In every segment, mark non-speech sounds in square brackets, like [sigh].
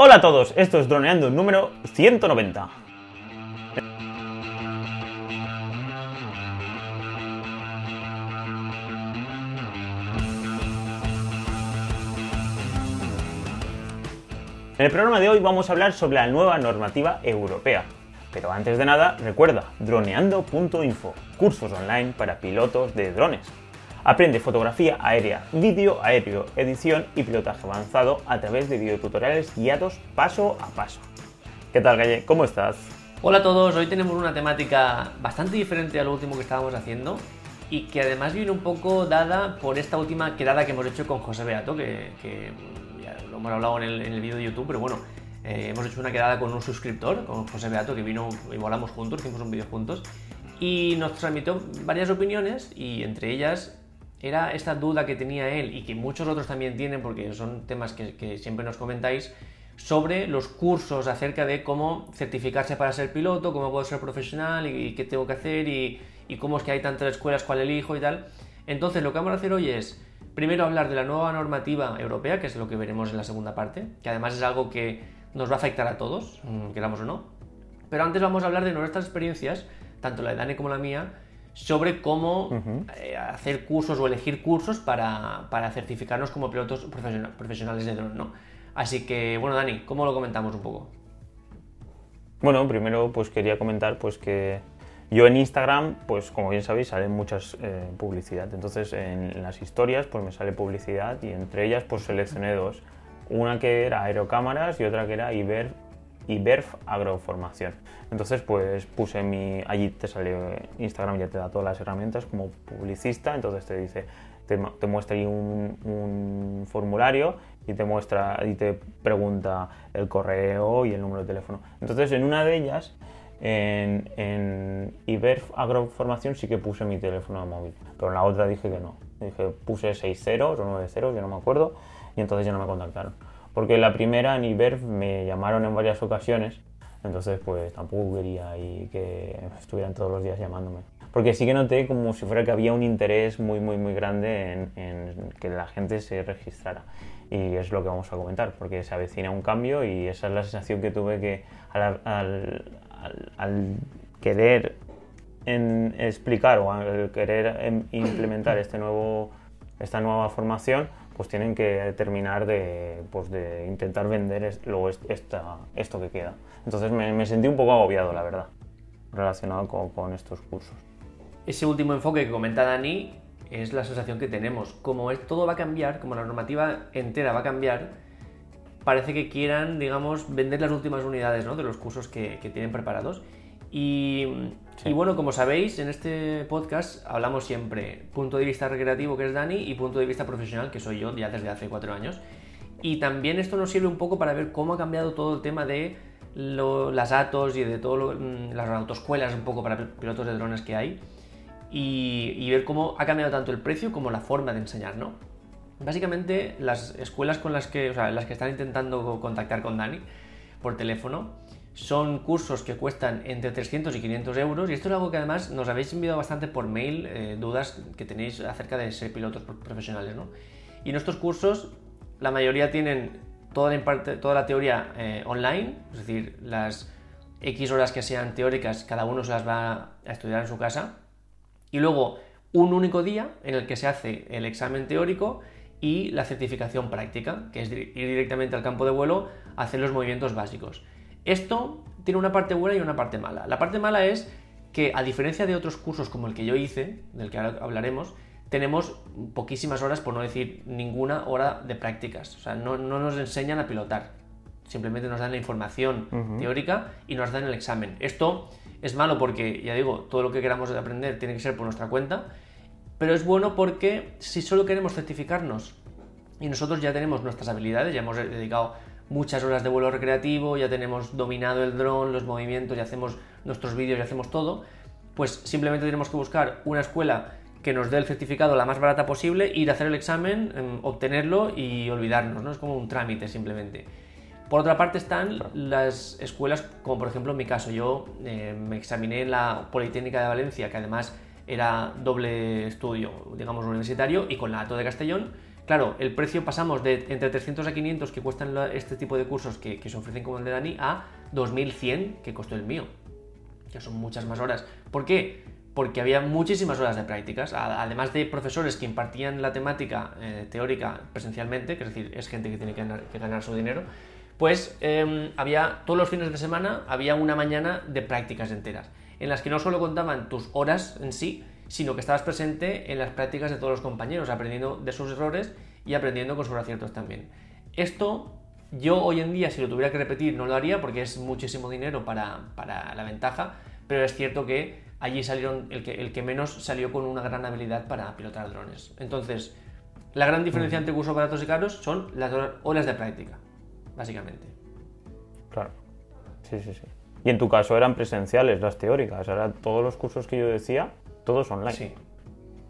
Hola a todos, esto es Droneando número 190. En el programa de hoy vamos a hablar sobre la nueva normativa europea. Pero antes de nada, recuerda, droneando.info, cursos online para pilotos de drones. Aprende fotografía aérea, vídeo aéreo, edición y pilotaje avanzado a través de videotutoriales guiados paso a paso. ¿Qué tal, Galle? ¿Cómo estás? Hola a todos, hoy tenemos una temática bastante diferente a lo último que estábamos haciendo y que además viene un poco dada por esta última quedada que hemos hecho con José Beato, que, ya lo hemos hablado en el, en vídeo de YouTube, pero bueno, eh, hemos hecho una quedada con un suscriptor, con José Beato, que vino y volamos juntos, hicimos un vídeo juntos, y nos transmitió varias opiniones y entre ellas era esta duda que tenía él y que muchos otros también tienen, porque son temas que, siempre nos comentáis, sobre los cursos acerca de cómo certificarse para ser piloto, cómo puedo ser profesional y, qué tengo que hacer y, cómo es que hay tantas escuelas, cuál elijo y tal. Entonces, lo que vamos a hacer hoy es, primero hablar de la nueva normativa europea, que es lo que veremos en la segunda parte, que además es algo que nos va a afectar a todos, mm, queramos o no. Pero antes vamos a hablar de nuestras experiencias, tanto la de Dani como la mía, sobre cómo eh, hacer cursos o elegir cursos para, certificarnos como pilotos profesionales de dron, ¿no? Así que, bueno, Dani, ¿cómo lo comentamos un poco? Bueno, primero pues quería comentar pues que yo en Instagram, pues como bien sabéis, sale muchas eh, publicidad. Entonces en, las historias pues me sale publicidad y entre ellas pues seleccioné dos. Una que era aerocámaras y otra que era Iber y BERF Agroformación. Entonces, pues puse mi. Allí te sale Instagram, ya te da todas las herramientas como publicista. Entonces te dice, te, muestra ahí un, formulario y te muestra y te pregunta el correo y el número de teléfono. Entonces, en una de ellas, en, en IBERF Agroformación, sí que puse mi teléfono móvil, pero en la otra dije que no. Dije, puse 6 ceros o 9 ceros, yo no me acuerdo, y entonces ya no me contactaron porque la primera en Iberf me llamaron en varias ocasiones, entonces pues tampoco quería y que estuvieran todos los días llamándome. Porque sí que noté como si fuera que había un interés muy, muy, muy grande en, que la gente se registrara. Y es lo que vamos a comentar, porque se avecina un cambio y esa es la sensación que tuve que al, al, querer en explicar o al querer em, implementar este nuevo, esta nueva formación, pues tienen que terminar de, pues de intentar vender luego esto que queda. Entonces me, sentí un poco agobiado, la verdad, relacionado con, estos cursos. Ese último enfoque que comenta Dani es la sensación que tenemos. Como todo va a cambiar, como la normativa entera va a cambiar, parece que quieran, digamos, vender las últimas unidades de los cursos que, que tienen preparados. Y y bueno, como sabéis, en este podcast hablamos siempre punto de vista recreativo, que es Dani, y punto de vista profesional, que soy yo, ya desde hace cuatro años. Y también esto nos sirve un poco para ver cómo ha cambiado todo el tema de las ATOS y de todas mm, las autoescuelas un poco para pilotos de drones que hay. Y, ver cómo ha cambiado tanto el precio como la forma de enseñar, ¿no? Básicamente, las escuelas con las que, o sea, las que están intentando contactar con Dani por teléfono, son cursos que cuestan entre 300 y 500 euros y esto es algo que además nos habéis enviado bastante por mail, eh, dudas que tenéis acerca de ser pilotos profesionales. ¿no? Y nuestros cursos, la mayoría tienen toda la, toda la teoría eh, online, es decir, las X horas que sean teóricas, cada uno se las va a estudiar en su casa. Y luego un único día en el que se hace el examen teórico y la certificación práctica, que es ir directamente al campo de vuelo a hacer los movimientos básicos. Esto tiene una parte buena y una parte mala. La parte mala es que a diferencia de otros cursos como el que yo hice, del que ahora hablaremos, tenemos poquísimas horas, por no decir ninguna hora de prácticas. O sea, no, nos enseñan a pilotar. Simplemente nos dan la información teórica y nos dan el examen. Esto es malo porque, ya digo, todo lo que queramos aprender tiene que ser por nuestra cuenta, pero es bueno porque si solo queremos certificarnos y nosotros ya tenemos nuestras habilidades, ya hemos dedicado muchas horas de vuelo recreativo, ya tenemos dominado el dron, los movimientos, ya hacemos nuestros vídeos, y hacemos todo, pues simplemente tenemos que buscar una escuela que nos dé el certificado la más barata posible, ir a hacer el examen, em, obtenerlo y olvidarnos, ¿no? Es como un trámite simplemente. Por otra parte están las escuelas, como por ejemplo en mi caso, yo eh, me examiné en la Politécnica de Valencia, que además era doble estudio, digamos, universitario, y con la ATO de Castellón, Claro, el precio pasamos de entre 300 a 500 que cuestan este tipo de cursos que, se ofrecen como el de Dani a 2100 que costó el mío. Ya son muchas más horas. ¿Por qué? Porque había muchísimas horas de prácticas, además de profesores que impartían la temática eh, teórica presencialmente, que es decir, es gente que tiene que ganar, su dinero, pues eh, había todos los fines de semana había una mañana de prácticas enteras, en las que no solo contaban tus horas en sí, sino que estabas presente en las prácticas de todos los compañeros, aprendiendo de sus errores y aprendiendo con sus aciertos también. Esto yo hoy en día, si lo tuviera que repetir, no lo haría porque es muchísimo dinero para, para la ventaja, pero es cierto que allí salieron, el que, el que menos salió con una gran habilidad para pilotar drones. Entonces, la gran diferencia entre cursos baratos y caros son las horas de práctica, básicamente. Claro. Sí, sí, sí. Y en tu caso eran presenciales las teóricas. Ahora todos los cursos que yo decía, todos online. Sí.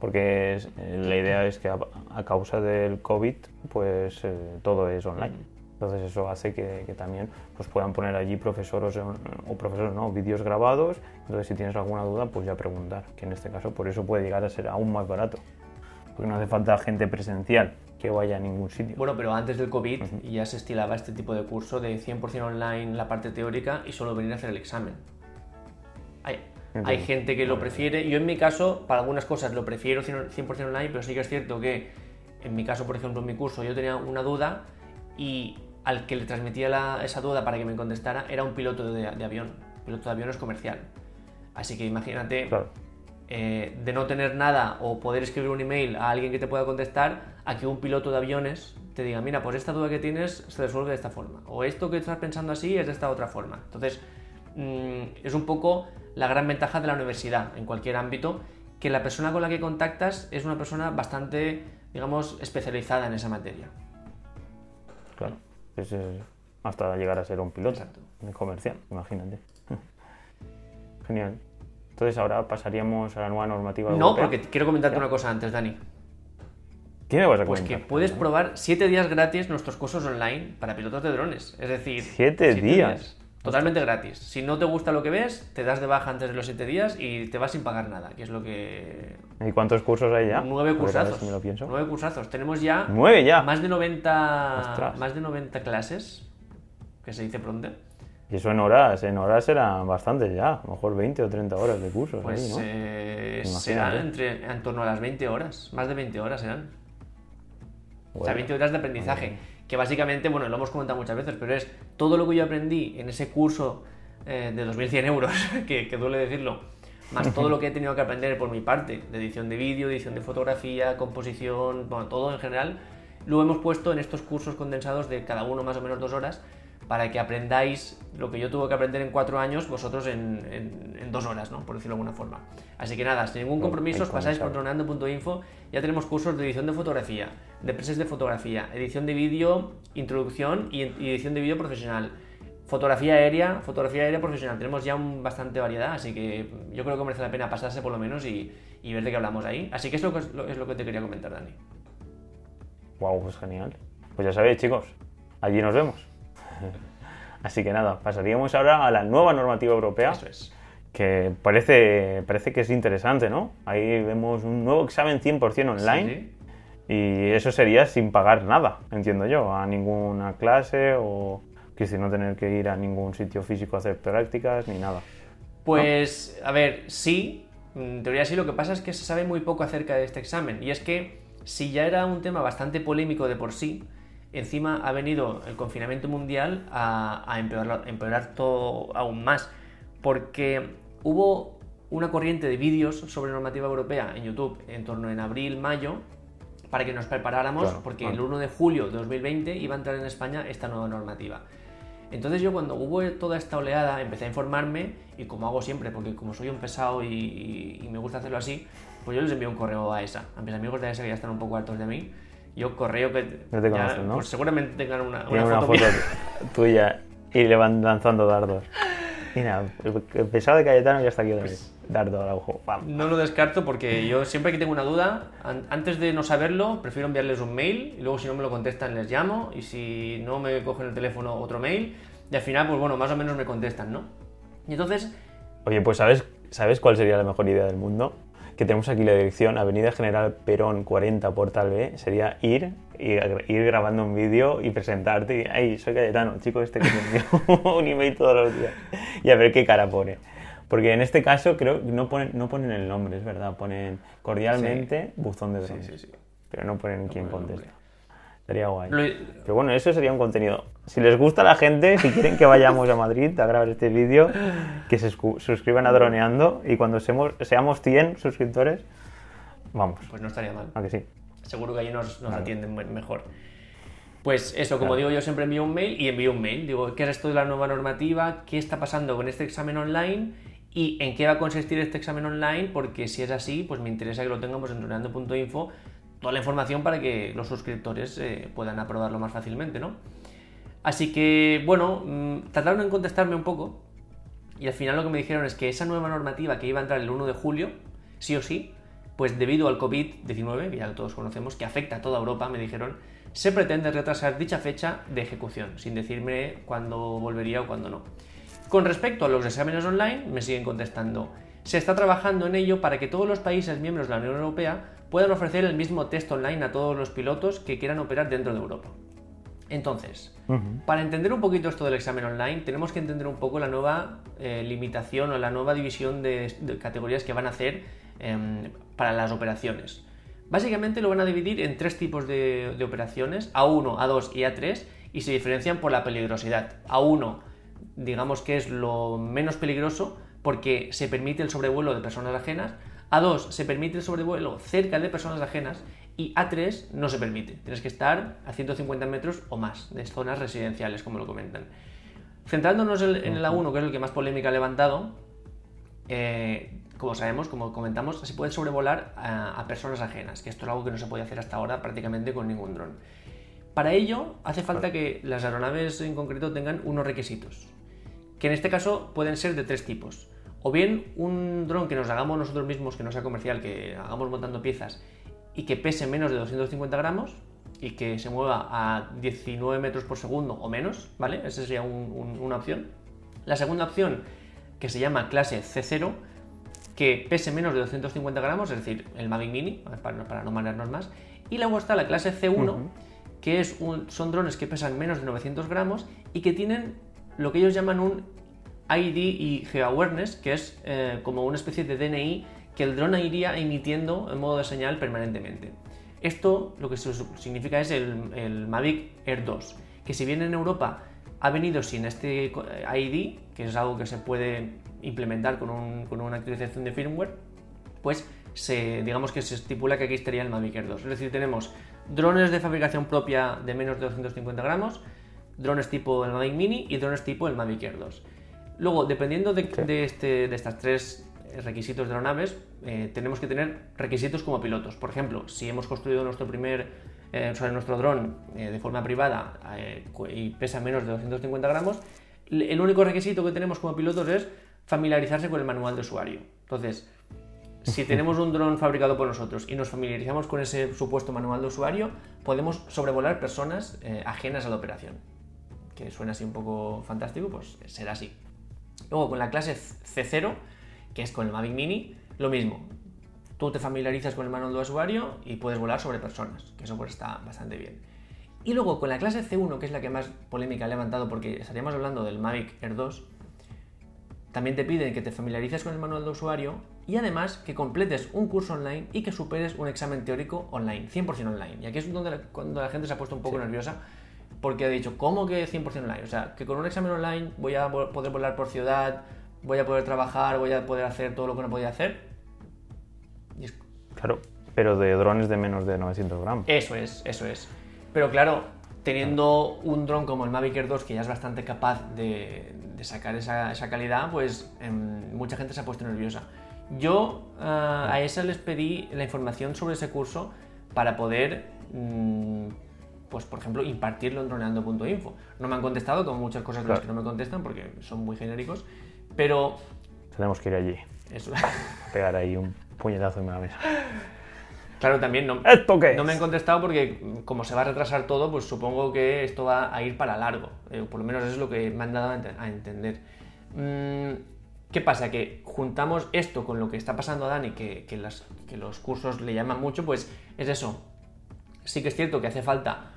Porque es- eh, la idea es que a, a causa del COVID, pues eh, todo es online. Entonces eso hace que, que también pues, puedan poner allí profesores o, profesores, no, vídeos grabados. Entonces si tienes alguna duda, pues ya preguntar. Que en este caso por eso puede llegar a ser aún más barato. Porque no hace falta gente presencial que vaya a ningún sitio. Bueno, pero antes del COVID ya se estilaba este tipo de curso de 100% online la parte teórica y solo venir a hacer el examen. Hay, gente que lo prefiere. Yo en mi caso, para algunas cosas lo prefiero 100% online, pero sí que es cierto que en mi caso, por ejemplo, en mi curso yo tenía una duda y al que le transmitía la- esa duda para que me contestara era un piloto de, de avión. Piloto de aviones comercial. Así que imagínate Claro. eh, de no tener nada o poder escribir un email a alguien que te pueda contestar, a que un piloto de aviones te diga, mira, pues esta duda que tienes se resuelve de esta forma, o esto que estás pensando así es de esta otra forma. Entonces, mm, es un poco la gran ventaja de la universidad en cualquier ámbito, que la persona con la que contactas es una persona bastante, digamos, especializada en esa materia. Claro. Es, eh, hasta llegar a ser un piloto Exacto. de comercial, imagínate. [laughs] Genial. Entonces ahora pasaríamos a la nueva normativa No, europea. porque quiero comentarte una cosa antes, Dani. ¿Qué me vas a Pues comentar? que puedes probar 7 días gratis nuestros cursos online para pilotos de drones. Es decir, ¿Siete días? Totalmente gratis. Si no te gusta lo que ves, te das de baja antes de los 7 días y te vas sin pagar nada, que es lo que... ¿Y cuántos cursos hay ya? Nueve cursazos. si me lo pienso. Nueve cursazos. Tenemos ya Nueve ya. más de 90, Ostras. más de 90 clases, que se dice pronto. Y eso en horas, en horas eran bastantes ya, a lo mejor 20 o 30 horas de cursos Pues ahí, ¿no? eh, serán entre, en torno a las 20 horas, más de 20 horas serán. O sea, Bueno, 20 horas de aprendizaje, que básicamente, bueno, lo hemos comentado muchas veces, pero es todo lo que yo aprendí en ese curso eh, de 2.100 euros, [laughs] que, que duele decirlo, más todo lo que he tenido que aprender por mi parte, de edición de vídeo, edición de fotografía, composición, bueno, todo en general, lo hemos puesto en estos cursos condensados de cada uno más o menos dos horas, para que aprendáis lo que yo tuve que aprender en cuatro años, vosotros en, en- en dos horas, ¿no? Por decirlo de alguna forma. Así que nada, sin ningún compromiso, os pasáis por droneando.info, ya tenemos cursos de edición de fotografía, de presets de fotografía, edición de vídeo, introducción y, edición de vídeo profesional, fotografía aérea, fotografía aérea profesional. Tenemos ya un, bastante variedad, así que yo creo que merece la pena pasarse por lo menos y, y ver de qué hablamos ahí. Así que eso es lo, es lo que te quería comentar, Dani. Wow, pues genial. Pues ya sabéis, chicos, allí nos vemos. [laughs] Así que nada, pasaríamos ahora a la nueva normativa europea, Eso es. que parece, parece que es interesante, ¿no? Ahí vemos un nuevo examen 100% online. Sí, sí. Y eso sería sin pagar nada, entiendo yo, a ninguna clase o que si no tener que ir a ningún sitio físico a hacer prácticas ni nada. Pues, a ver, sí, en teoría sí, lo que pasa es que se sabe muy poco acerca de este examen. Y es que, si ya era un tema bastante polémico de por sí, encima ha venido el confinamiento mundial a, a empeorar, empeorar todo aún más. Porque hubo una corriente de vídeos sobre normativa europea en YouTube en torno en abril, mayo, para que nos preparáramos, Claro, porque claro. el 1 de julio de 2020 iba a entrar en España esta nueva normativa. Entonces yo cuando hubo toda esta oleada empecé a informarme y como hago siempre, porque como soy un pesado y, y- y me gusta hacerlo así, pues yo les envío un correo a ESA, a mis amigos de ESA que ya están un poco hartos de mí. Yo correo que... No te ya, conocen, ¿no? Pues seguramente tengan una, una Tiene una foto foto mía. tuya y le van lanzando dardos. Mira, el pesado de Cayetano ya está aquí otra vez. Dardo al ojo. No lo descarto porque yo siempre que tengo una duda, an- antes de no saberlo, prefiero enviarles un mail y luego si no me lo contestan les llamo y si no me cogen el teléfono otro mail y al final pues bueno, más o menos me contestan, ¿no? Y entonces, Oye, pues ¿sabes, ¿sabes cuál sería la mejor idea del mundo? Que tenemos aquí la dirección, Avenida General Perón 40, Portal B, sería ir, ir, ir grabando un vídeo y presentarte y, ay, soy Cayetano, chico este que me envió [laughs] un email todos los días y a ver qué cara pone. Porque en este caso creo que no ponen, no ponen el nombre, es verdad, ponen cordialmente buzón de drones. Sí, sí, sí. Pero no ponen quién ponen el contesta. Sería guay. Lo- Pero bueno, eso sería un contenido. Si les gusta a la gente, si quieren que vayamos a Madrid a grabar este vídeo, que se suscriban a Droneando y cuando seamos, seamos 100 suscriptores, vamos. Pues no estaría mal. ¿A que sí? Seguro que allí nos, atienden me- mejor. Pues eso, como Claro. digo, yo siempre envío un mail y envío un mail. Digo, ¿qué es esto de la nueva normativa? ¿Qué está pasando con este examen online? ¿Y en qué va a consistir este examen online? Porque si es así, pues me interesa que lo tengamos en droneando.info toda la información para que los suscriptores eh, puedan aprobarlo más fácilmente, ¿no? Así que, bueno, mm, tardaron en contestarme un poco y al final lo que me dijeron es que esa nueva normativa que iba a entrar el 1 de julio, sí o sí, pues debido al COVID-19, que ya todos conocemos, que afecta a toda Europa, me dijeron, se pretende retrasar dicha fecha de ejecución, sin decirme cuándo volvería o cuándo no. Con respecto a los exámenes online, me siguen contestando, se está trabajando en ello para que todos los países miembros de la Unión Europea puedan ofrecer el mismo test online a todos los pilotos que quieran operar dentro de Europa. Entonces, para entender un poquito esto del examen online, tenemos que entender un poco la nueva eh, limitación o la nueva división de, de categorías que van a hacer em, para las operaciones. Básicamente lo van a dividir en tres tipos de, de operaciones, A1, A2 y A3, y se diferencian por la peligrosidad. A1, digamos que es lo menos peligroso porque se permite el sobrevuelo de personas ajenas. A2, se permite el sobrevuelo cerca de personas ajenas. Y A3 no se permite. Tienes que estar a 150 metros o más de zonas residenciales, como lo comentan. Centrándonos en el A1, que es el que más polémica ha levantado, eh, como sabemos, como comentamos, se puede sobrevolar a, a personas ajenas, que esto es algo que no se puede hacer hasta ahora prácticamente con ningún dron. Para ello, hace falta que las aeronaves en concreto tengan unos requisitos, que en este caso pueden ser de tres tipos. O bien un dron que nos hagamos nosotros mismos, que no sea comercial, que hagamos montando piezas y que pese menos de 250 gramos y que se mueva a 19 metros por segundo o menos, ¿vale? Esa sería un- un- una opción. La segunda opción, que se llama clase C0, que pese menos de 250 gramos, es decir, el Mavic Mini, para, para no marearnos más. Y luego está la clase C1, Ujú. que es un- son drones que pesan menos de 900 gramos y que tienen lo que ellos llaman un ID y GeoAwareness, que es eh, como una especie de DNI que el dron iría emitiendo en modo de señal permanentemente. Esto lo que significa es el, el Mavic Air 2, que si bien en Europa ha venido sin este co- ID, que es algo que se puede implementar con, un- con una actualización de firmware, pues digamos que se estipula que aquí estaría el Mavic Air 2. Es decir, tenemos drones de fabricación propia de menos de 250 gramos, drones tipo el Mavic Mini y drones tipo el Mavic Air 2. Luego, dependiendo de, Sí. de este, de estas tres requisitos de aeronaves, eh, tenemos que tener requisitos como pilotos. Por ejemplo, si hemos construido nuestro primer, eh, nuestro dron eh, de forma privada eh, y pesa menos de 250 gramos, el único requisito que tenemos como pilotos es familiarizarse con el manual de usuario. Entonces, si [laughs] tenemos un dron fabricado por nosotros y nos familiarizamos con ese supuesto manual de usuario, podemos sobrevolar personas eh, ajenas a la operación. Que suena así un poco fantástico, pues será así. Luego con la clase C0, que es con el Mavic Mini, lo mismo. Tú te familiarizas con el manual de usuario y puedes volar sobre personas, que eso pues está bastante bien. Y luego con la clase C1, que es la que más polémica ha levantado porque estaríamos hablando del Mavic Air 2, también te piden que te familiarices con el manual de usuario y además que completes un curso online y que superes un examen teórico online, 100% online. Y aquí es donde la, cuando la gente se ha puesto un poco nerviosa porque ha dicho, ¿cómo que 100% online? O sea, que con un examen online voy a poder volar por ciudad, voy a poder trabajar, voy a poder hacer todo lo que no podía hacer. Y es- Claro, pero de drones de menos de 900 gramos. eso es, eso es. Pero claro, teniendo un dron como el Mavic Air 2 que ya es bastante capaz de, de sacar esa, esa calidad, pues em, mucha gente se ha puesto nerviosa. Yo ah, a esa les pedí la información sobre ese curso para poder, mm, pues por ejemplo, impartirlo en droneando.info. No me han contestado, como muchas cosas de las que Claro. no me contestan porque son muy genéricos, pero Tenemos que ir allí, eso. [laughs] pegar ahí un puñetazo en la mesa. claro, también no, ¿Esto qué es? No me han contestado porque como se va a retrasar todo, pues supongo que esto va a ir para largo. Eh, por lo menos eso es lo que me han dado a entender. Mm, ¿Qué pasa? Que juntamos esto con lo que está pasando a Dani, que, que, los cursos le llaman mucho, pues es eso. Sí que es cierto que hace falta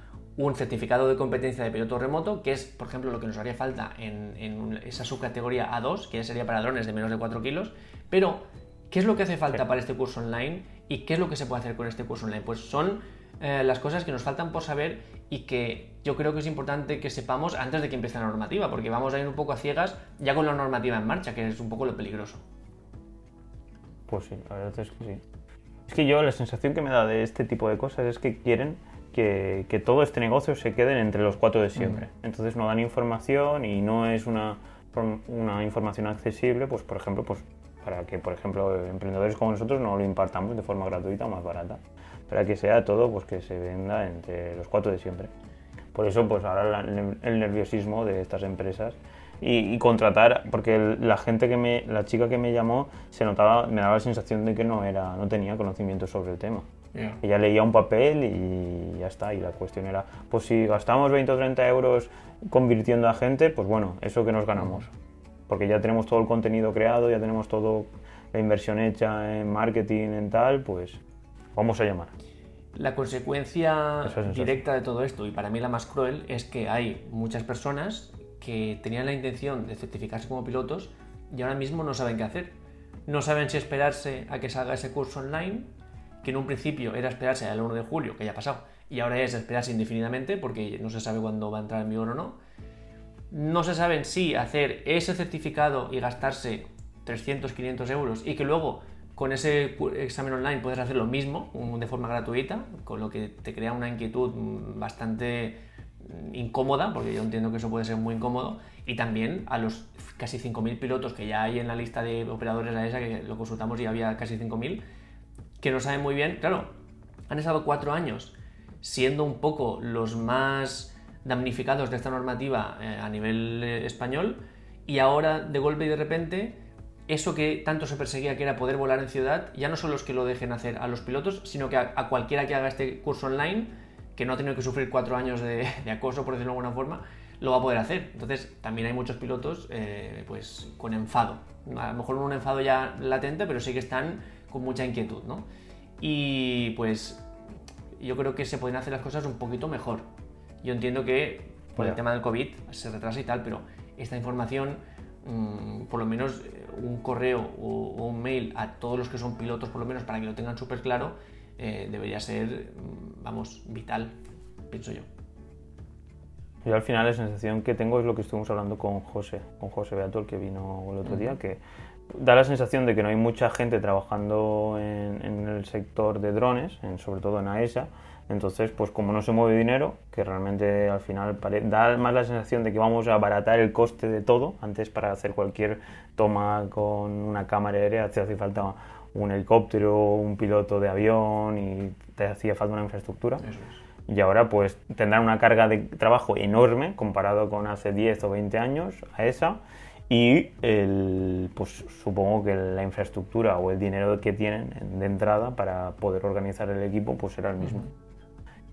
un certificado de competencia de piloto remoto, que es, por ejemplo, lo que nos haría falta en, esa subcategoría A2, que sería para drones de menos de 4 kilos. Pero, ¿qué es lo que hace falta para este curso online y qué es lo que se puede hacer con este curso online? Pues son eh, las cosas que nos faltan por saber y que yo creo que es importante que sepamos antes de que empiece la normativa, porque vamos a ir un poco a ciegas ya con la normativa en marcha, que es un poco lo peligroso. Pues sí, la verdad es que sí. Es que yo la sensación que me da de este tipo de cosas es que quieren que, todo este negocio se quede entre los cuatro de siempre. Mm. Entonces no dan información y no es una, una información accesible, pues por ejemplo, pues para que por ejemplo emprendedores como nosotros no lo impartamos de forma gratuita o más barata para que sea todo pues que se venda entre los cuatro de siempre. Por eso pues ahora el nerviosismo de estas empresas y, contratar, porque la gente que me, la chica que me llamó se notaba, me daba la sensación de que no era, no tenía conocimiento sobre el tema. Ella leía un papel y ya está. Y la cuestión era, pues si gastamos 20 o 30 euros convirtiendo a gente, pues bueno, eso que nos ganamos. Porque ya tenemos todo el contenido creado, ya tenemos todo la inversión hecha en marketing, en tal, pues vamos a llamar. La consecuencia directa de todo esto, y para mí la más cruel, es que hay muchas personas que tenían la intención de certificarse como pilotos y ahora mismo no saben qué hacer. No saben si esperarse a que salga ese curso online, que en un principio era esperarse al 1 de julio, que ya ha pasado, y ahora es esperarse indefinidamente porque no se sabe cuándo va a entrar en vigor o no. No se saben si hacer ese certificado y gastarse 300, 500 euros y que luego con ese examen online puedes hacer lo mismo de forma gratuita, con lo que te crea una inquietud bastante mm, incómoda, porque yo entiendo que eso puede ser muy incómodo, y también a los casi 5.000 pilotos que ya hay en la lista de operadores de la ESA, que lo consultamos y había casi 5.000, que no saben muy bien, claro, han estado cuatro años siendo un poco los más damnificados de esta normativa eh, a nivel eh, español, y ahora de golpe y de repente eso que tanto se perseguía que era poder volar en ciudad, ya no son los que lo dejen hacer a los pilotos, sino que a, cualquiera que haga este curso online, que no ha tenido que sufrir cuatro años de, acoso, por decirlo de alguna forma, lo va a poder hacer. Entonces, también hay muchos pilotos eh, pues con enfado. A lo mejor un enfado ya latente, pero sí que están con mucha inquietud, ¿no? Y pues yo creo que se pueden hacer las cosas un poquito mejor. Yo entiendo que por el tema del COVID se retrasa y tal, pero esta información, mm, por lo menos un correo o, un mail a todos los que son pilotos, por lo menos para que lo tengan súper claro, eh, debería ser, mm, vamos, vital, pienso yo. Yo al final la sensación que tengo es lo que estuvimos hablando con José, con José Beato, el que vino el otro día, que da la sensación de que no hay mucha gente trabajando en, en el sector de drones, en, sobre todo en AESA, entonces, pues como no se mueve dinero, que realmente al final da más la sensación de que vamos a abaratar el coste de todo. Antes para hacer cualquier toma con una cámara aérea te hacía falta un helicóptero, un piloto de avión y te hacía falta una infraestructura. Y ahora pues tendrán una carga de trabajo enorme comparado con hace 10 o 20 años a esa y el, pues supongo que la infraestructura o el dinero que tienen de entrada para poder organizar el equipo pues será el mismo.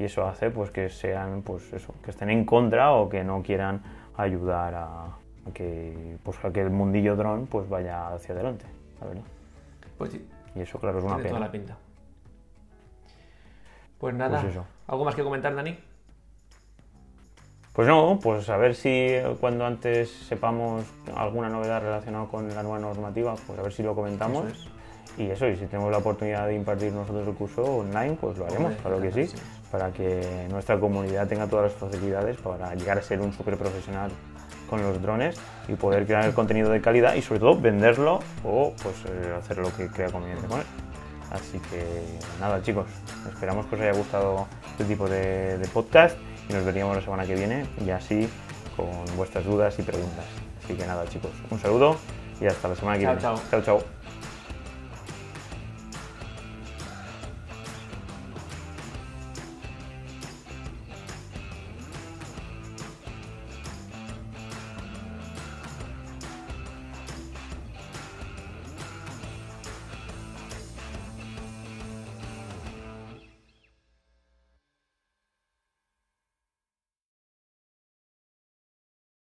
Y eso hace pues que sean pues eso que estén en contra o que no quieran ayudar a, que pues a que el mundillo dron pues vaya hacia adelante la verdad. Pues sí. Y eso claro es una pena toda la pinta. Pues nada pues algo más que comentar Dani pues no, pues a ver si cuando antes sepamos alguna novedad relacionada con la nueva normativa, pues a ver si lo comentamos. Y eso, y si tenemos la oportunidad de impartir nosotros el curso online, pues lo haremos, claro que sí, para que nuestra comunidad tenga todas las facilidades para llegar a ser un super profesional con los drones y poder crear el contenido de calidad y sobre todo venderlo o pues eh, hacer lo que crea conveniente con él. Así que nada chicos, esperamos que os haya gustado este tipo de, de podcast y nos veríamos la semana que viene y así con vuestras dudas y preguntas. Así que nada chicos, un saludo y hasta la semana que viene. Chao, chao. chao.